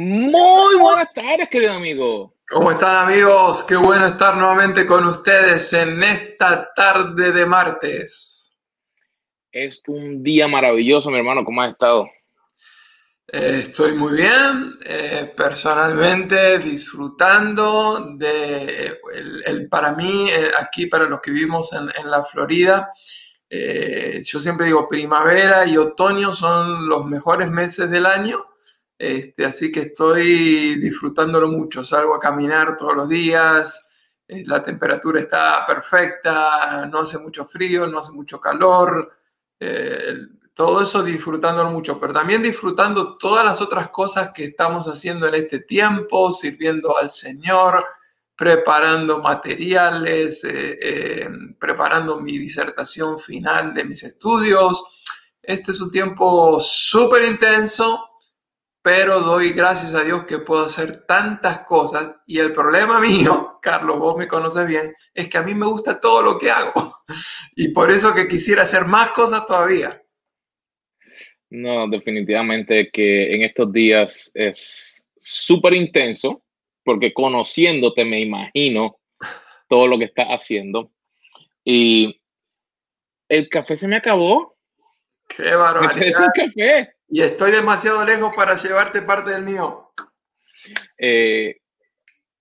Muy buenas tardes, querido amigo. ¿Cómo están amigos? Qué bueno estar nuevamente con ustedes en esta tarde de martes. Es un día maravilloso, mi hermano. ¿Cómo has estado? Eh, estoy muy bien, eh, personalmente disfrutando de, el, para mí, eh, aquí para los que vivimos en, en la Florida, yo siempre digo primavera y otoño son los mejores meses del año este, así que estoy disfrutándolo mucho. Salgo a caminar todos los días, eh, la temperatura está perfecta, no hace mucho frío, no hace mucho calor. Eh, todo eso disfrutándolo mucho, pero también disfrutando todas las otras cosas que estamos haciendo en este tiempo, sirviendo al Señor, preparando materiales, eh, preparando mi disertación final de mis estudios. Este es un tiempo súper intenso, pero doy gracias a Dios que puedo hacer tantas cosas y el problema mío, Carlos, vos me conoces bien, es que a mí me gusta todo lo que hago y por eso que quisiera hacer más cosas todavía. No, definitivamente que en estos días es súper intenso porque conociéndote me imagino todo lo que estás haciendo y el café se me acabó. Qué barbaridad. café. Y estoy demasiado lejos para llevarte parte del mío. Eh,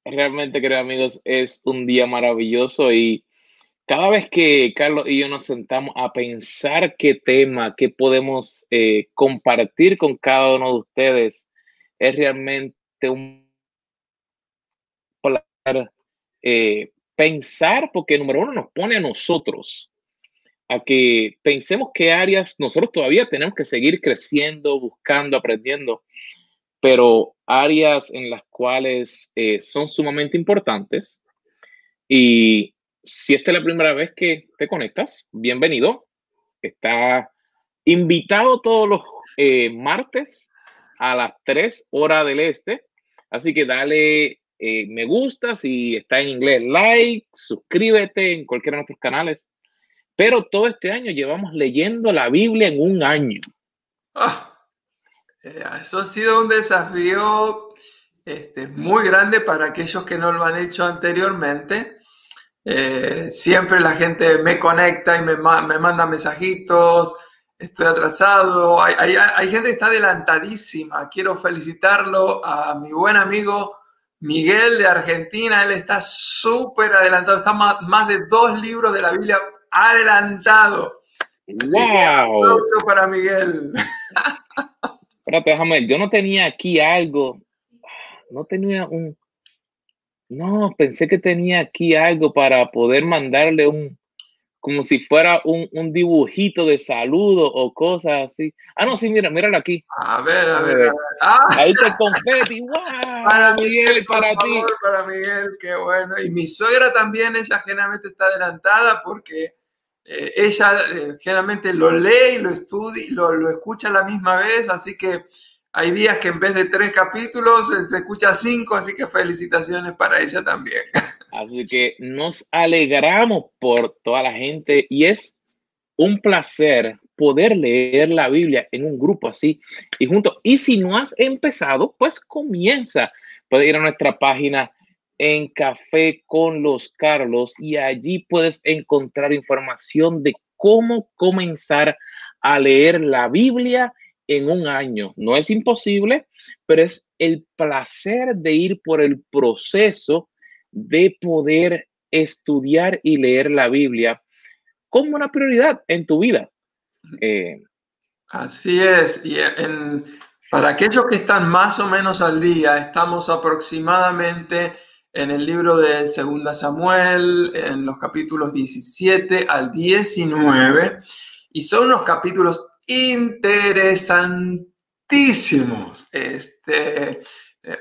realmente, queridos amigos, es un día maravilloso y cada vez que Carlos y yo nos sentamos a pensar qué tema, qué podemos eh, compartir con cada uno de ustedes, es realmente un placer eh, pensar, porque número uno nos pone a nosotros a que pensemos qué áreas nosotros todavía tenemos que seguir creciendo, buscando, aprendiendo, pero áreas en las cuales eh, son sumamente importantes. Y si esta es la primera vez que te conectas, bienvenido. Está invitado todos los eh, martes a las 3 horas del este. Así que dale eh, me gusta si está en inglés, like, suscríbete en cualquiera de nuestros canales pero todo este año llevamos leyendo la Biblia en un año. Eh, eso ha sido un desafío este, muy grande para aquellos que no lo han hecho anteriormente. Eh, siempre la gente me conecta y me, manda mensajitos, estoy atrasado. Hay, hay, gente que está adelantadísima. Quiero felicitarlo a mi buen amigo Miguel de Argentina. Él está súper adelantado. Está más, más de dos libros de la Biblia adelantado. ¡Wow! aplauso para Miguel. Espérate, déjame, yo no tenía aquí algo. No tenía un. No, pensé que tenía aquí algo para poder mandarle un, como si fuera un, un, dibujito de saludo o cosas así. Ah, no, sí, mira, míralo aquí. A ver, a ver. Ah. Ahí está el confeti. ¡Wow! Para Miguel, para ti. Para Miguel, qué bueno. Y mi suegra también, ella generalmente está adelantada porque eh, ella eh, generalmente lo lee y lo estudia, lo, lo escucha a la misma vez, así que hay días que en vez de tres capítulos eh, se escucha cinco, así que felicitaciones para ella también. Así que nos alegramos por toda la gente y es un placer poder leer la Biblia en un grupo así y juntos. Y si no has empezado, pues comienza. Puedes ir a nuestra página en Café con los Carlos y allí puedes encontrar información de cómo comenzar a leer la Biblia en un año. No es imposible, pero es el placer de ir por el proceso de poder estudiar y leer la Biblia como una prioridad en tu vida. Eh, Así es. Y para aquellos que están más o menos al día, estamos aproximadamente en el libro de Segunda Samuel, en los capítulos 17 al 19, y son unos capítulos interesantísimos. Este,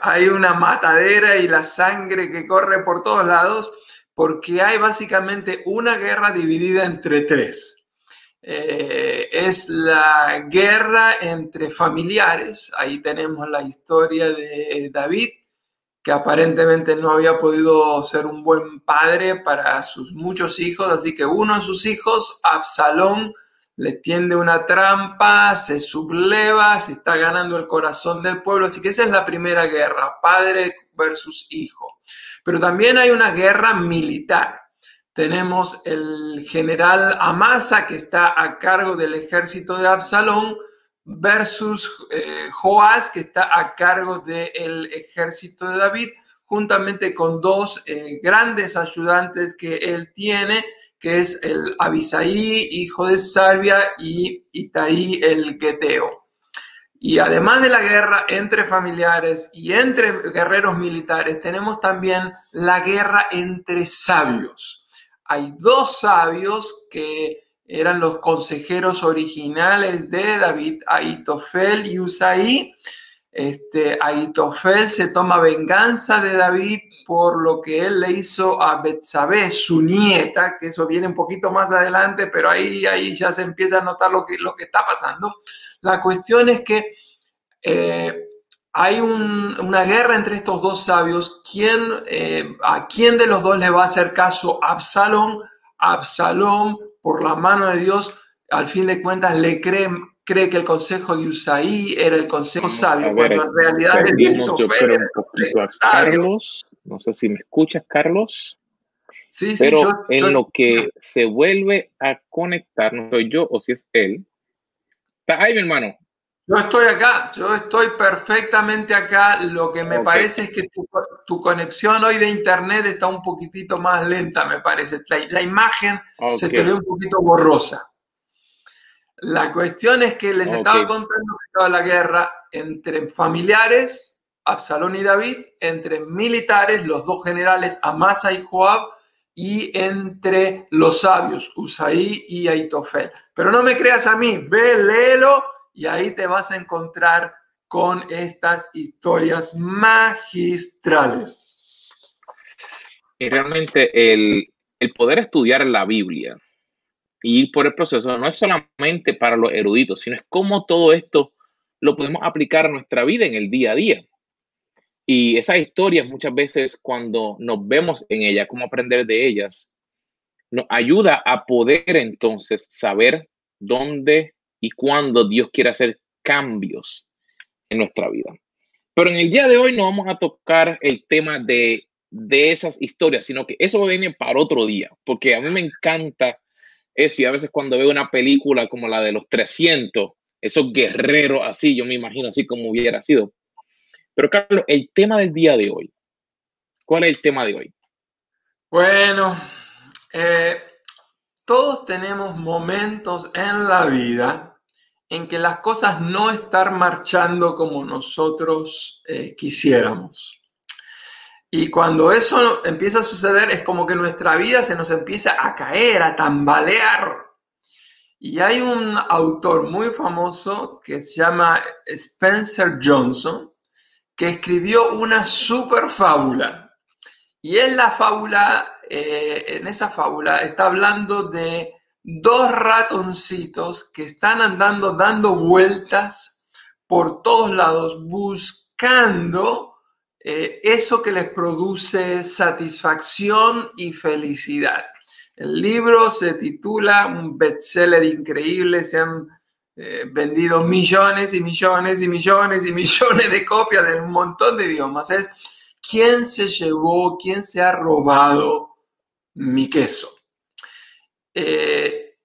hay una matadera y la sangre que corre por todos lados, porque hay básicamente una guerra dividida entre tres. Eh, es la guerra entre familiares. Ahí tenemos la historia de David que aparentemente no había podido ser un buen padre para sus muchos hijos, así que uno de sus hijos, Absalón, le tiende una trampa, se subleva, se está ganando el corazón del pueblo. Así que esa es la primera guerra, padre versus hijo. Pero también hay una guerra militar. Tenemos el general Amasa que está a cargo del ejército de Absalón versus eh, Joás que está a cargo del ejército de David, juntamente con dos eh, grandes ayudantes que él tiene que es el Abisaí, hijo de Salvia, y Itaí el Geteo. Y además de la guerra entre familiares y entre guerreros militares, tenemos también la guerra entre sabios. Hay dos sabios que eran los consejeros originales de David, Aitofel y Usaí. Este, Aitofel se toma venganza de David por lo que él le hizo a Betsabé, su nieta, que eso viene un poquito más adelante, pero ahí, ahí ya se empieza a notar lo que, lo que está pasando. La cuestión es que eh, hay una guerra entre estos dos sabios. ¿Quién, eh, ¿A quién de los dos le va a hacer caso? Absalón. Absalón, por la mano de Dios, al fin de cuentas le cree, cree que el consejo de Usaí era el consejo sabio, cuando en realidad es Carlos, no sé si me escuchas, Carlos. Sí, pero sí, en lo que se vuelve a conectar, no soy yo o si es él. Está ahí, mi hermano. Yo estoy acá, yo estoy perfectamente acá. Lo que me parece es que tu, conexión hoy de internet está un poquitito más lenta, me parece. La, imagen se te ve un poquito borrosa. La cuestión es que les estaba contando que estaba la guerra entre familiares Absalón y David, entre militares, los dos generales Amasa y Joab, y entre los sabios, Usaí y Aitofel. Pero no me creas a mí, ve, léelo y ahí te vas a encontrar con estas historias magistrales. Y realmente el, el poder estudiar la Biblia y ir por el proceso no es solamente para los eruditos, sino es cómo todo esto lo podemos aplicar a nuestra vida en el día a día. Y esas historias muchas veces cuando nos vemos en ellas, cómo aprender de ellas, nos ayuda a poder entonces saber dónde y cuándo Dios quiere hacer cambios en nuestra vida. Pero en el día de hoy no vamos a tocar el tema de, de esas historias, sino que eso viene para otro día, porque a mí me encanta eso y a veces cuando veo una película como la de los 300, esos guerreros así, yo me imagino así como hubiera sido. Pero Carlos, el tema del día de hoy, ¿cuál es el tema de hoy? Bueno, eh, todos tenemos momentos en la vida en que las cosas no están marchando como nosotros eh, quisiéramos. Y cuando eso empieza a suceder es como que nuestra vida se nos empieza a caer, a tambalear. Y hay un autor muy famoso que se llama Spencer Johnson, que escribió una super fábula. Y en la fábula, eh, en esa fábula, está hablando de dos ratoncitos que están andando, dando vueltas por todos lados, buscando eh, eso que les produce satisfacción y felicidad. El libro se titula un bestseller increíble, se eh, vendido millones y millones y millones y millones de copias de un montón de idiomas. Es quién se llevó, quién se ha robado mi queso. Eh,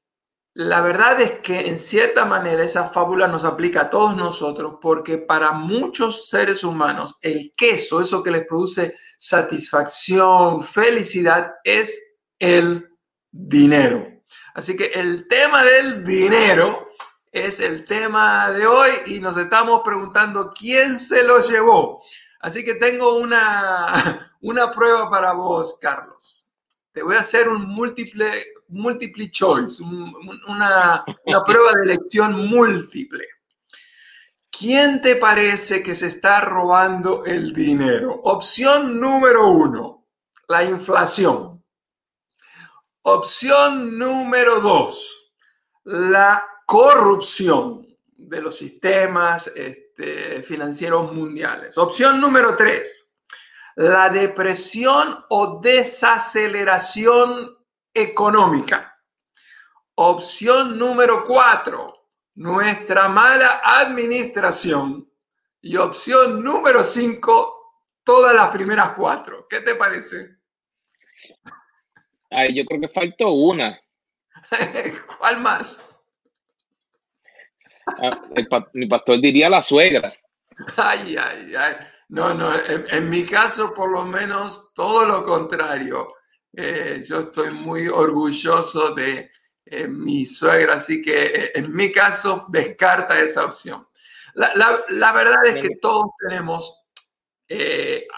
la verdad es que en cierta manera esa fábula nos aplica a todos nosotros porque para muchos seres humanos el queso, eso que les produce satisfacción, felicidad, es el dinero. Así que el tema del dinero es el tema de hoy y nos estamos preguntando quién se lo llevó. Así que tengo una, una prueba para vos, Carlos. Te voy a hacer un múltiple, multiple choice, una, una prueba de elección múltiple. ¿Quién te parece que se está robando el dinero? Opción número uno, la inflación. Opción número dos, la corrupción de los sistemas este, financieros mundiales. Opción número tres, la depresión o desaceleración económica. Opción número cuatro, nuestra mala administración. Y opción número cinco, todas las primeras cuatro. ¿Qué te parece? Ay, yo creo que faltó una. ¿Cuál más? Ah, mi pastor diría la suegra. Ay, ay, ay. No, no, en, mi caso por lo menos todo lo contrario. Eh, yo estoy muy orgulloso de eh, mi suegra, así que eh, en mi caso descarta esa opción. La, la verdad es que todos tenemos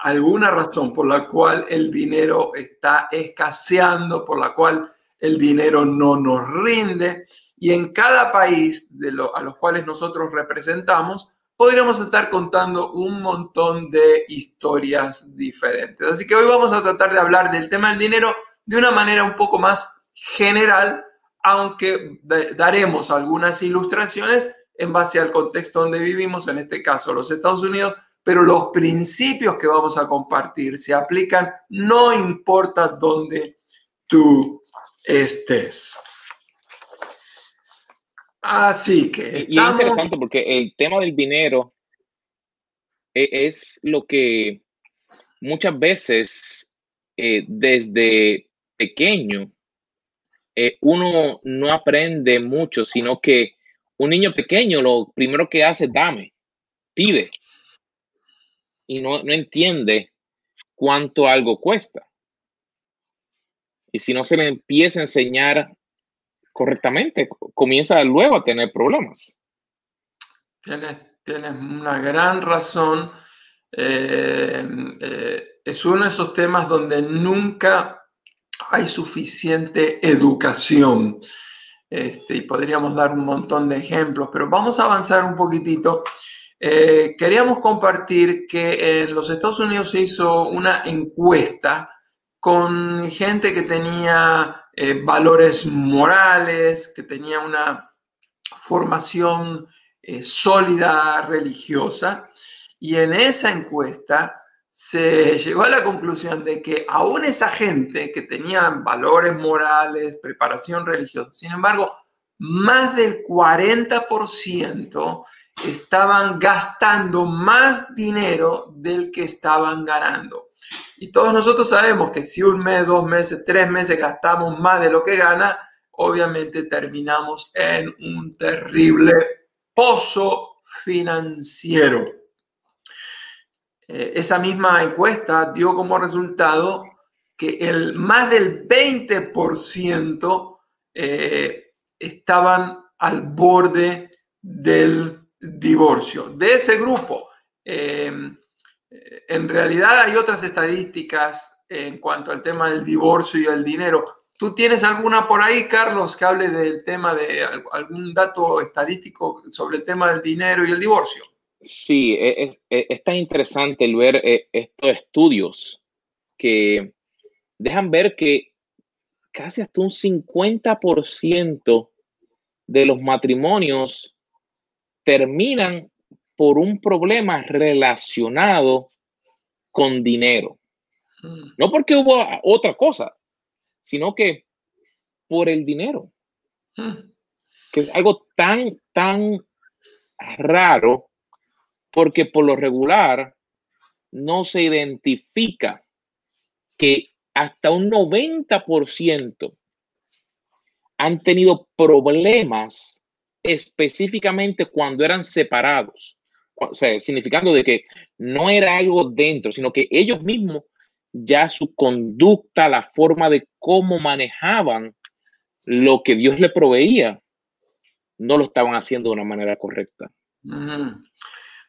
alguna razón por la cual el dinero está escaseando, por la cual el dinero no nos rinde. Y en cada país de a los cuales nosotros representamos, podríamos estar contando un montón de historias diferentes. Así que hoy vamos a tratar de hablar del tema del dinero de una manera un poco más general, aunque daremos algunas ilustraciones en base al contexto donde vivimos, en este caso los Estados Unidos, pero los principios que vamos a compartir se aplican no importa dónde tú estés. Así que. Y es interesante porque el tema del dinero e, es lo que muchas veces eh, desde pequeño eh, uno no aprende mucho, sino que un niño pequeño lo primero que hace es dame, pide. Y no, no entiende cuánto algo cuesta. Y si no se le empieza a enseñar correctamente, comienza luego a tener problemas. Tienes, tienes una gran razón. Eh, eh, es uno de esos temas donde nunca hay suficiente educación. Este, y podríamos dar un montón de ejemplos, pero vamos a avanzar un poquitito. Eh, queríamos compartir que en los Estados Unidos se hizo una encuesta con gente que tenía eh, valores morales, que tenía una formación eh, sólida religiosa. Y en esa encuesta se llegó a la conclusión de que aún esa gente que tenía valores morales, preparación religiosa, sin embargo, más del 40% estaban gastando más dinero del que estaban ganando. Y todos nosotros sabemos que si un mes, dos meses, tres meses gastamos más de lo que gana, obviamente terminamos en un terrible pozo financiero. Eh, esa misma encuesta dio como resultado que el más del 20% eh, estaban al borde del divorcio. De ese grupo, eh, en realidad hay otras estadísticas en cuanto al tema del divorcio y el dinero. ¿Tú tienes alguna por ahí, Carlos, que hable del tema de algún dato estadístico sobre el tema del dinero y el divorcio? Sí, e, es, es tan interesante el ver eh, estos estudios que dejan ver que casi hasta un 50% de los matrimonios terminan por un problema relacionado con dinero. Mm. No porque hubo otra cosa, sino que por el dinero. Mm. Que es algo tan, tan raro, porque por lo regular no se identifica que hasta un 90% han tenido problemas específicamente cuando eran separados o sea, significando de que no era algo dentro, sino que ellos mismos ya su conducta, la forma de cómo manejaban lo que Dios le proveía, no lo estaban haciendo de una manera correcta.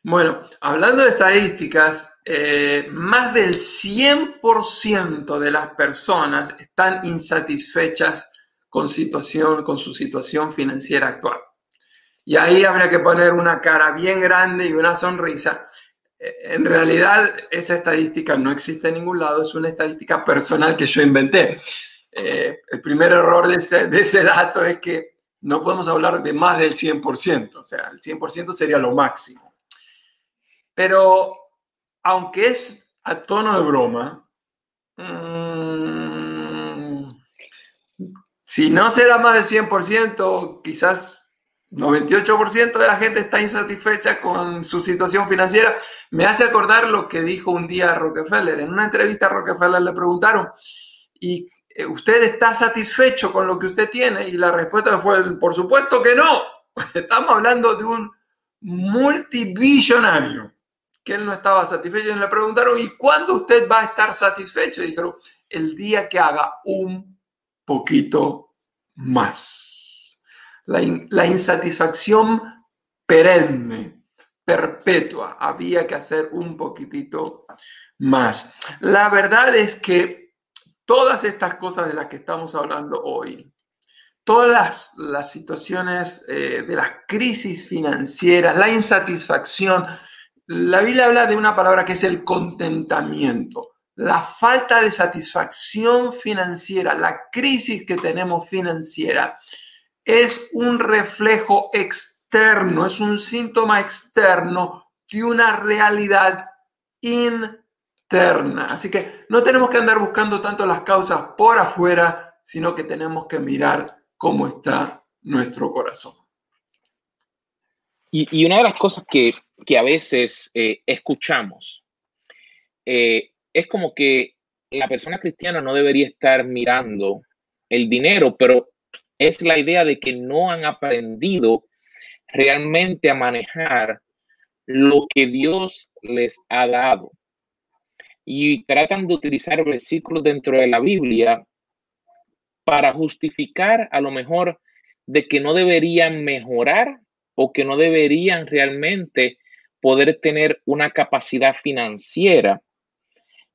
Bueno, hablando de estadísticas, eh, más del 100% de las personas están insatisfechas con, situación, con su situación financiera actual. Y ahí habría que poner una cara bien grande y una sonrisa. Eh, en realidad, esa estadística no existe en ningún lado, es una estadística personal que yo inventé. Eh, el primer error de ese, de ese dato es que no podemos hablar de más del 100%, o sea, el 100% sería lo máximo. Pero, aunque es a tono de broma, mmm, si no será más del 100%, quizás 98% de la gente está insatisfecha con su situación financiera. Me hace acordar lo que dijo un día Rockefeller. En una entrevista a Rockefeller le preguntaron, ¿y eh, usted está satisfecho con lo que usted tiene? Y la respuesta fue, por supuesto que no. Estamos hablando de un multibillonario que él no estaba satisfecho. Y le preguntaron, ¿y cuándo usted va a estar satisfecho? Y dijeron, el día que haga un poquito más. La, insatisfacción perenne, perpetua, había que hacer un poquitito más. La verdad es que todas estas cosas de las que estamos hablando hoy, todas las, situaciones eh, de las crisis financieras, la insatisfacción, la Biblia habla de una palabra que es el contentamiento. La falta de satisfacción financiera, la crisis que tenemos financiera, es un reflejo externo, es un síntoma externo de una realidad interna. Así que no tenemos que andar buscando tanto las causas por afuera, sino que tenemos que mirar cómo está nuestro corazón. Y, una de las cosas que, a veces eh, escuchamos eh, es como que la persona cristiana no debería estar mirando el dinero, pero es la idea de que no han aprendido realmente a manejar lo que Dios les ha dado. Y tratan de utilizar versículos dentro de la Biblia para justificar a lo mejor de que no deberían mejorar o que no deberían realmente poder tener una capacidad financiera.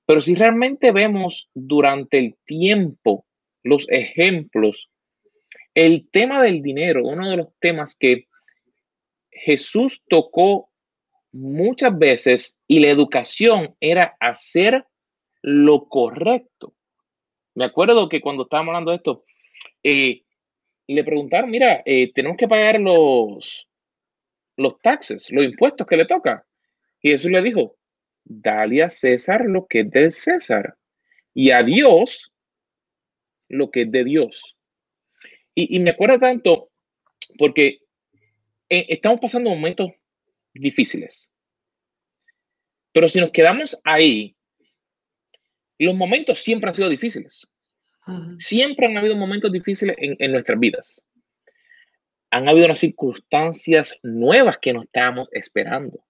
Pero si realmente vemos durante el tiempo los ejemplos, el tema del dinero, uno de los temas que Jesús tocó muchas veces y la educación era hacer lo correcto. Me acuerdo que cuando estábamos hablando de esto, eh, le preguntaron, mira, eh, tenemos que pagar los, los taxes, los impuestos que le toca. Y Jesús le dijo, dale a César lo que es del César y a Dios lo que es de Dios. Y, me acuerdo tanto porque eh, estamos pasando momentos difíciles. Pero si nos quedamos ahí, los momentos siempre han sido difíciles. Siempre han habido momentos difíciles en, nuestras vidas. Han habido unas circunstancias nuevas que no estábamos esperando.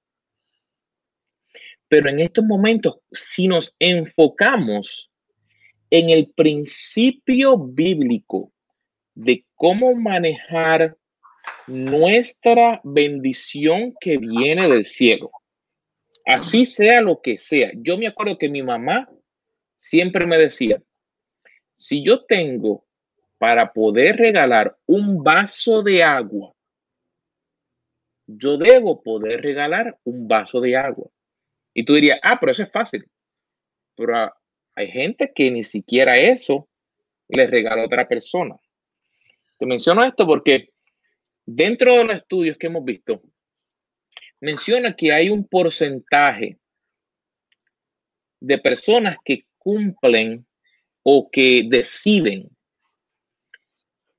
Pero en estos momentos, si nos enfocamos en el principio bíblico de cómo manejar nuestra bendición que viene del cielo, así sea lo que sea. Yo me acuerdo que mi mamá siempre me decía, si yo tengo para poder regalar un vaso de agua, yo debo poder regalar un vaso de agua. Y tú dirías, ah, pero eso es fácil. Pero hay gente que ni siquiera eso le regala a otra persona. Te menciono esto porque dentro de los estudios que hemos visto, menciona que hay un porcentaje de personas que cumplen o que deciden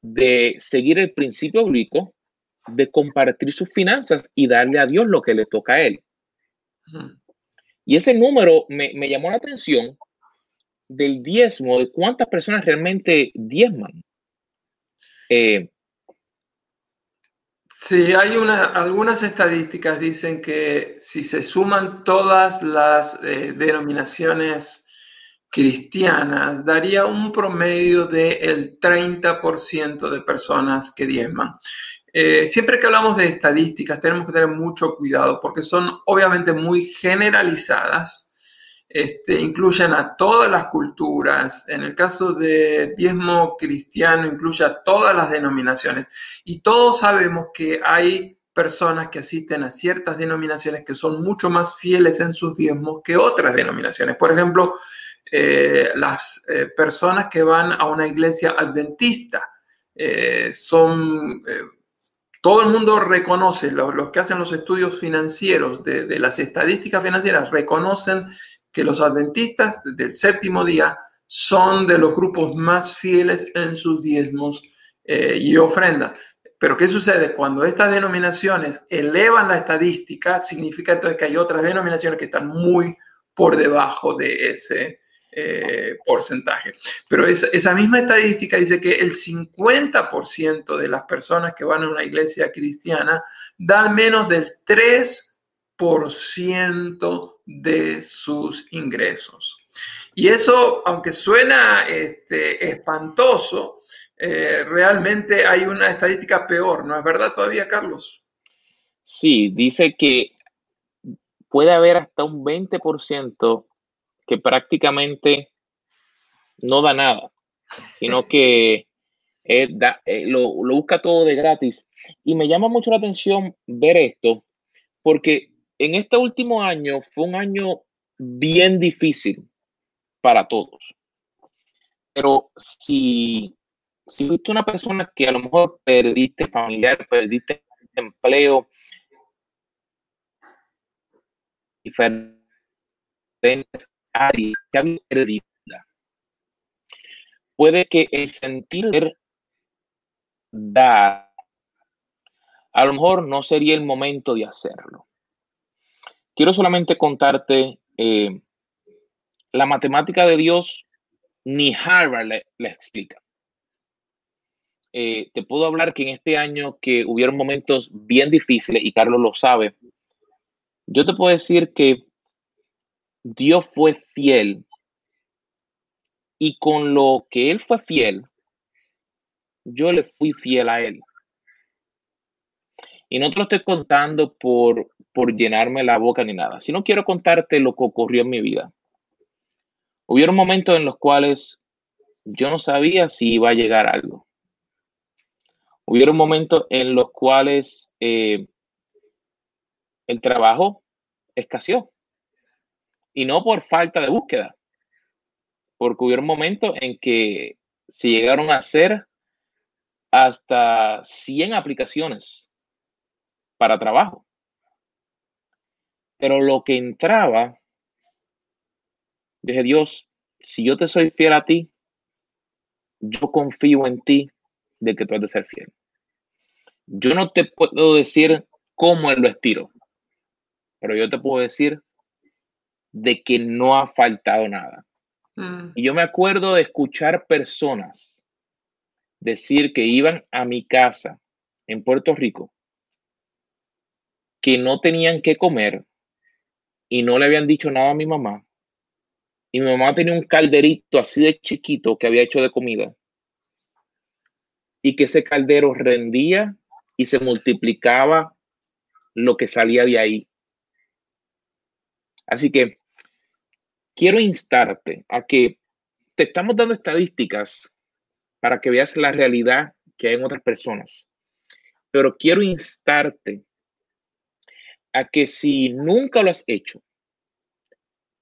de seguir el principio bíblico de compartir sus finanzas y darle a Dios lo que le toca a él. Y ese número me, llamó la atención del diezmo, de cuántas personas realmente diezman. Eh, sí, hay una, algunas estadísticas dicen que si se suman todas las eh, denominaciones cristianas daría un promedio del 30% de personas que diezman. Eh, siempre que hablamos de estadísticas tenemos que tener mucho cuidado porque son obviamente muy generalizadas, este, incluyen a todas las culturas, en el caso de diezmo cristiano incluye a todas las denominaciones y todos sabemos que hay personas que asisten a ciertas denominaciones que son mucho más fieles en sus diezmos que otras denominaciones. Por ejemplo, eh, las eh, personas que van a una iglesia adventista. Eh, son, todo el mundo reconoce, los, que hacen los estudios financieros de, las estadísticas financieras reconocen que los adventistas del séptimo día son de los grupos más fieles en sus diezmos eh, y ofrendas. Pero ¿qué sucede? Cuando estas denominaciones elevan la estadística, significa entonces que hay otras denominaciones que están muy por debajo de ese eh, porcentaje. Pero esa, misma estadística dice que el 50% de las personas que van a una iglesia cristiana dan menos del 3% de sus ingresos. Y eso, aunque suena este, espantoso, eh, realmente hay una estadística peor, ¿no es verdad todavía, Carlos? Sí, dice que puede haber hasta un 20% que prácticamente no da nada, sino que eh, lo, lo, busca todo de gratis. Y me llama mucho la atención ver esto, porque en este último año fue un año bien difícil para todos. Pero si si fuiste una persona que a lo mejor perdiste familiar, perdiste empleo, diferentes áreas puede que el sentir dar, a lo mejor no sería el momento de hacerlo. Quiero solamente contarte eh, la matemática de Dios, ni Harvard le, explica. Eh, te puedo hablar que en este año que hubieron momentos bien difíciles y Carlos lo sabe, yo te puedo decir que Dios fue fiel y con lo que Él fue fiel, yo le fui fiel a Él. Y no te lo estoy contando por, por llenarme la boca ni nada, sino quiero contarte lo que ocurrió en mi vida. Hubieron momentos en los cuales yo no sabía si iba a llegar algo. Hubieron momentos en los cuales eh, el trabajo escaseó. Y no por falta de búsqueda, porque hubieron momentos en que se llegaron a hacer hasta 100 aplicaciones para trabajo. Pero lo que entraba, dije, Dios, si yo te soy fiel a ti, yo confío en ti de que tú has de ser fiel. Yo no te puedo decir cómo él lo estiro, pero yo te puedo decir de que no ha faltado nada. Mm. Y yo me acuerdo de escuchar personas decir que iban a mi casa en Puerto Rico, que no tenían que comer y no le habían dicho nada a mi mamá. Y mi mamá tenía un calderito así de chiquito que había hecho de comida. Y que ese caldero rendía y se multiplicaba lo que salía de ahí. Así que quiero instarte a que te estamos dando estadísticas para que veas la realidad que hay en otras personas. Pero quiero instarte a que si nunca lo has hecho,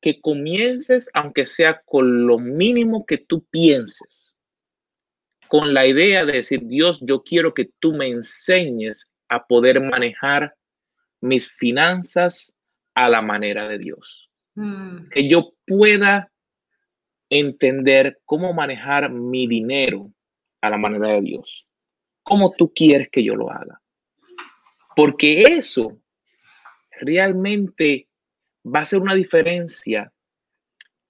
que comiences, aunque sea con lo mínimo que tú pienses, con la idea de decir, Dios, yo quiero que tú me enseñes a poder manejar mis finanzas a la manera de Dios. Mm. Que yo pueda entender cómo manejar mi dinero a la manera de Dios. Cómo tú quieres que yo lo haga. Porque eso realmente va a ser una diferencia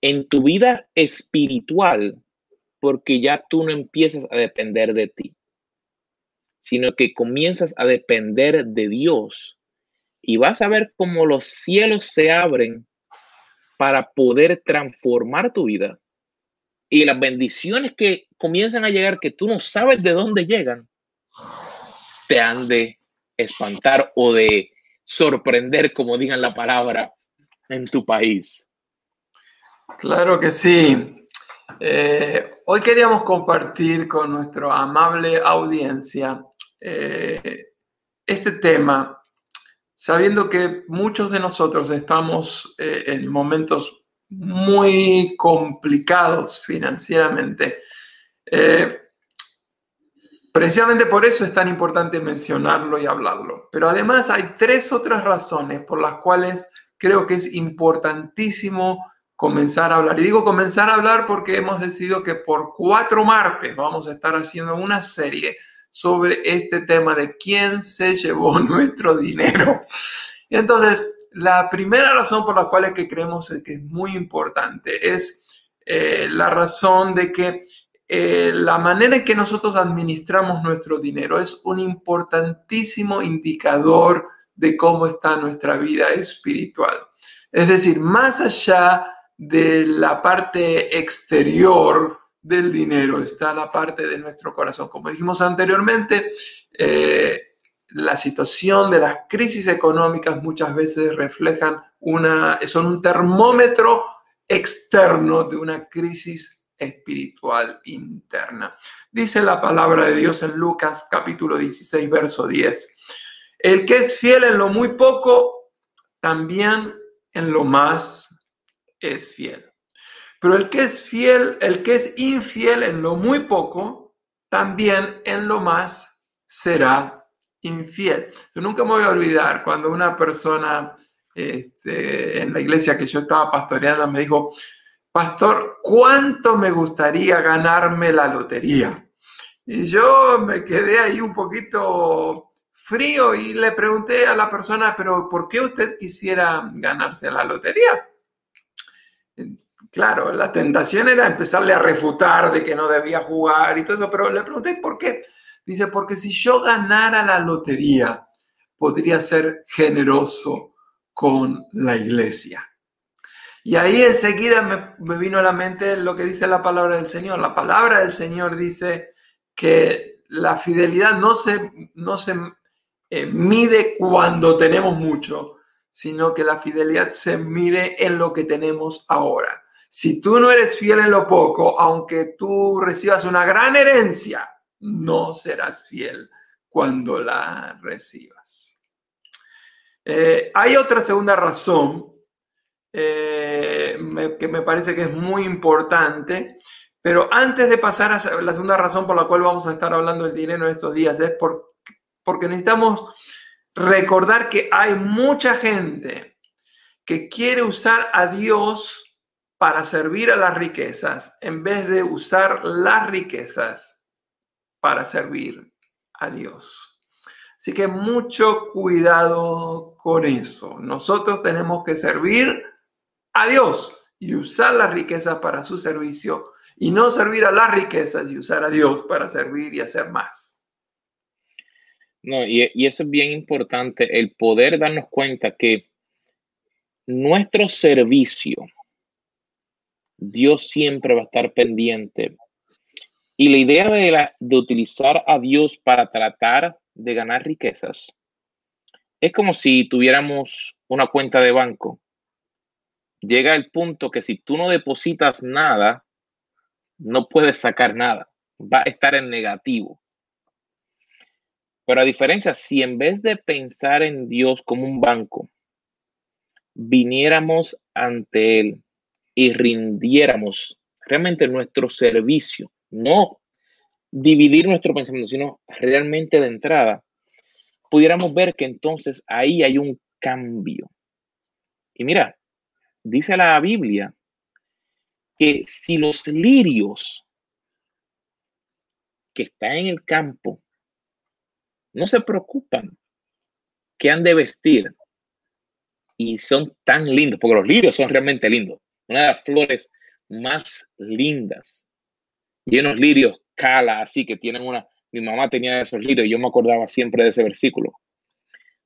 en tu vida espiritual porque ya tú no empiezas a depender de ti, sino que comienzas a depender de Dios. Y vas a ver cómo los cielos se abren para poder transformar tu vida. Y las bendiciones que comienzan a llegar que tú no sabes de dónde llegan, te han de espantar o de sorprender, como digan la palabra, en tu país. Claro que sí. Eh, hoy queríamos compartir con nuestra amable audiencia eh, este tema, sabiendo que muchos de nosotros estamos eh, en momentos muy complicados financieramente. Precisamente por eso es tan importante mencionarlo y hablarlo. Pero además hay tres otras razones por las cuales creo que es importantísimo comenzar a hablar. Y digo comenzar a hablar porque hemos decidido que por cuatro martes vamos a estar haciendo una serie sobre este tema de quién se llevó nuestro dinero. Entonces, la primera razón por la cual que creemos que es muy importante es eh, la razón de que eh, la manera en que nosotros administramos nuestro dinero es un importantísimo indicador de cómo está nuestra vida espiritual. Es decir, más allá de la parte exterior del dinero está la parte de nuestro corazón. Como dijimos anteriormente, eh, la situación de las crisis económicas muchas veces reflejan una, son un termómetro externo de una crisis espiritual interna. Dice la palabra de Dios en Lucas capítulo 16, verso 10. El que es fiel en lo muy poco, también en lo más es fiel. Pero el que es fiel, el que es infiel en lo muy poco, también en lo más será infiel. Yo nunca me voy a olvidar cuando una persona este, en la iglesia que yo estaba pastoreando me dijo, pastor, ¿cuánto me gustaría ganarme la lotería? Y yo me quedé ahí un poquito frío y le pregunté a la persona, pero ¿por qué usted quisiera ganarse la lotería? Claro, la tentación era empezarle a refutar de que no debía jugar y todo eso, pero le pregunté por qué. Dice, porque si yo ganara la lotería, podría ser generoso con la iglesia. Y ahí enseguida me, vino a la mente lo que dice la palabra del Señor. La palabra del Señor dice que la fidelidad no se, no se eh, mide cuando tenemos mucho, sino que la fidelidad se mide en lo que tenemos ahora. Si tú no eres fiel en lo poco, aunque tú recibas una gran herencia, no serás fiel cuando la recibas. Eh, hay otra segunda razón eh, que me parece que es muy importante, pero antes de pasar a la segunda razón por la cual vamos a estar hablando del dinero en estos días, es porque necesitamos recordar que hay mucha gente que quiere usar a Dios para servir a las riquezas en vez de usar las riquezas para servir a Dios. Así que mucho cuidado con eso. Nosotros tenemos que servir a Dios y usar las riquezas para su servicio y no servir a las riquezas y usar a Dios para servir y hacer más. No, y, eso es bien importante, el poder darnos cuenta que nuestro servicio, Dios siempre va a estar pendiente. Y la idea de, de utilizar a Dios para tratar de ganar riquezas es como si tuviéramos una cuenta de banco. Llega el punto que si tú no depositas nada, no puedes sacar nada. Va a estar en negativo. Pero a diferencia, si en vez de pensar en Dios como un banco, viniéramos ante Él y rindiéramos realmente nuestro servicio, no dividir nuestro pensamiento, sino realmente de entrada, pudiéramos ver que entonces ahí hay un cambio. Y mira, dice la Biblia que si los lirios que están en el campo no se preocupan que han de vestir y son tan lindos, porque los lirios son realmente lindos una de las flores más lindas. Y unos lirios cala, así que tienen una. Mi mamá tenía esos lirios y yo me acordaba siempre de ese versículo.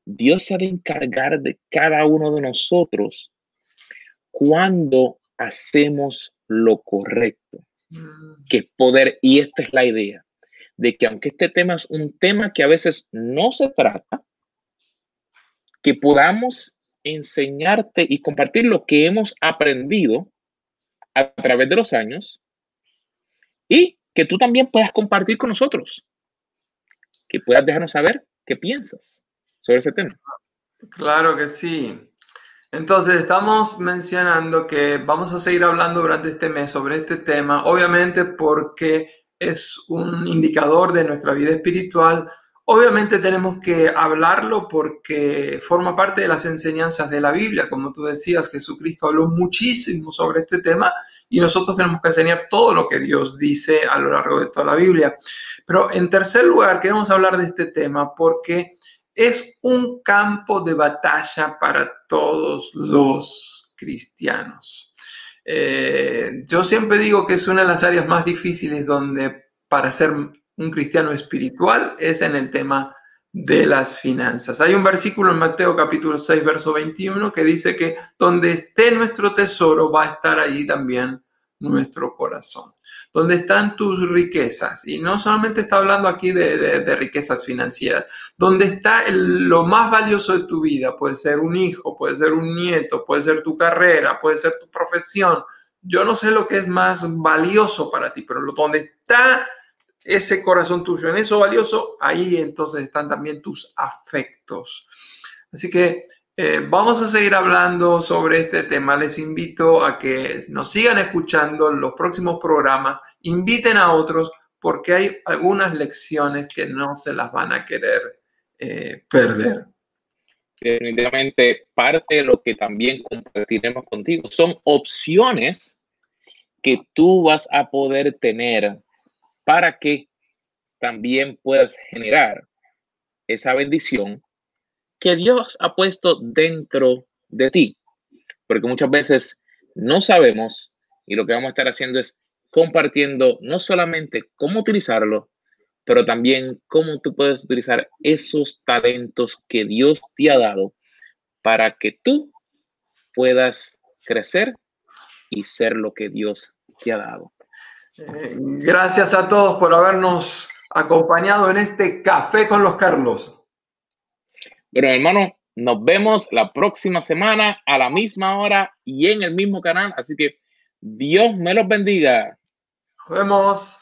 Dios se ha de encargar de cada uno de nosotros cuando hacemos lo correcto, mm. que poder, y esta es la idea, de que aunque este tema es un tema que a veces no se trata, que podamos enseñarte y compartir lo que hemos aprendido a través de los años y que tú también puedas compartir con nosotros, que puedas dejarnos saber qué piensas sobre ese tema. Claro que sí. Entonces, estamos mencionando que vamos a seguir hablando durante este mes sobre este tema, obviamente porque es un indicador de nuestra vida espiritual, Obviamente tenemos que hablarlo porque forma parte de las enseñanzas de la Biblia. Como tú decías, Jesucristo habló muchísimo sobre este tema y nosotros tenemos que enseñar todo lo que Dios dice a lo largo de toda la Biblia. Pero en tercer lugar, queremos hablar de este tema porque es un campo de batalla para todos los cristianos. Eh, yo siempre digo que es una de las áreas más difíciles donde para ser un cristiano espiritual es en el tema de las finanzas. Hay un versículo en Mateo capítulo 6, verso 21 que dice que donde esté nuestro tesoro va a estar allí también nuestro corazón. Donde están tus riquezas. Y no solamente está hablando aquí de, riquezas financieras. Donde está lo más valioso de tu vida. Puede ser un hijo, puede ser un nieto, puede ser tu carrera, puede ser tu profesión. Yo no sé lo que es más valioso para ti, pero donde está ese corazón tuyo, en eso valioso, ahí entonces están también tus afectos. Así que eh, vamos a seguir hablando sobre este tema. Les invito a que nos sigan escuchando los próximos programas, inviten a otros porque hay algunas lecciones que no se las van a querer eh, perder. Definitivamente parte de lo que también compartiremos contigo son opciones que tú vas a poder tener para que también puedas generar esa bendición que Dios ha puesto dentro de ti. Porque muchas veces no sabemos y lo que vamos a estar haciendo es compartiendo no solamente cómo utilizarlo, pero también cómo tú puedes utilizar esos talentos que Dios te ha dado para que tú puedas crecer y ser lo que Dios te ha dado. Eh, gracias a todos por habernos acompañado en este café con los Carlos. Bueno, hermano, nos vemos la próxima semana a la misma hora y en el mismo canal. Así que Dios me los bendiga. Nos vemos.